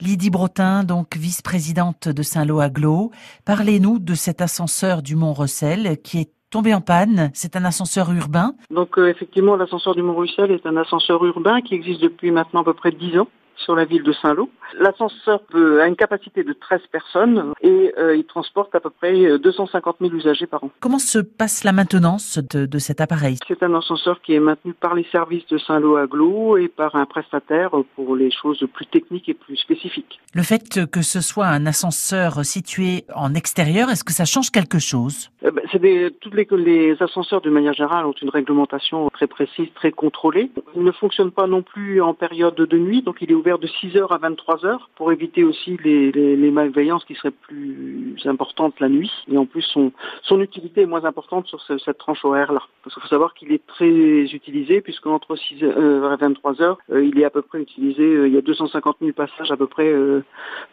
Lydie Brotin, donc vice-présidente de Saint-Lô-Aglo, parlez-nous de cet ascenseur du Mont-Rossel qui est tombé en panne. C'est un ascenseur urbain. Donc euh, effectivement, l'ascenseur du Mont-Russel est un ascenseur urbain qui existe depuis maintenant à peu près 10 ans sur la ville de Saint-Lô. L'ascenseur a une capacité de 13 personnes et euh, il transporte à peu près 250 000 usagers par an. Comment se passe la maintenance de, de cet appareil? C'est un ascenseur qui est maintenu par les services de Saint-Lô Aglo et par un prestataire pour les choses plus techniques et plus spécifiques. Le fait que ce soit un ascenseur situé en extérieur, est-ce que ça change quelque chose? Eh ben, des, toutes les, ascenseurs de manière générale ont une réglementation très précise, très contrôlée. Il ne fonctionne pas non plus en période de nuit, donc il est ouvert de 6h à 23h pour éviter aussi les, malveillances qui seraient plus importantes la nuit. Et en plus, son, utilité est moins importante sur ce, cette tranche horaire-là. Parce qu'il faut savoir qu'il est très utilisé, puisque entre 6h euh, et 23h, euh, il est à peu près utilisé, euh, il y a 250 000 passages à peu près euh,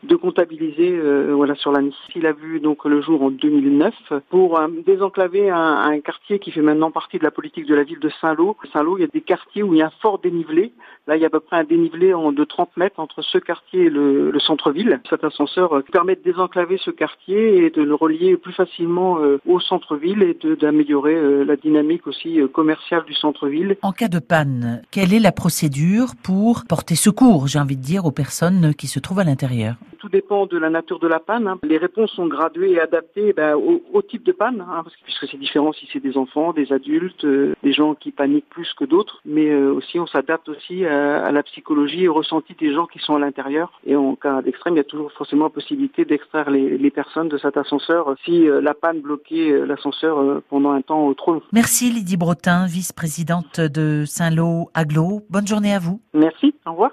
de comptabiliser euh, voilà, sur la nuit. Il a vu donc le jour en 2009 pour désenclaver un, quartier qui fait maintenant partie de la politique de la ville de Saint-Lô. Saint-Lô, il y a des quartiers où il y a un fort dénivelé. Là, il y a à peu près un dénivelé de 30 mètres entre ce quartier et le, le centre-ville. Cet ascenseur permet de désenclaver ce quartier et de le relier plus facilement euh, au centre-ville et d'améliorer euh, la dynamique aussi euh, commerciale du centre-ville. En cas de panne, quelle est la procédure pour porter secours, j'ai envie de dire, aux personnes qui se trouvent à l'intérieur Tout dépend de la nature de la panne. Hein. Les réponses sont graduées et adaptées ben, au, au, type de panne, hein, parce que, puisque c'est différent si c'est des enfants, des adultes, euh, des gens qui paniquent plus que d'autres, mais euh, aussi on s'adapte aussi à, à, la psychologie et au ressenti des gens qui sont à l'intérieur. Et en cas d'extrême, il y a toujours forcément la possibilité d'extraire les, les, personnes de cet ascenseur si euh, la panne bloquait l'ascenseur pendant un temps trop long. Merci Lydie Brotin, vice-présidente de Saint-Lô Aglo. Bonne journée à vous. Merci, au revoir.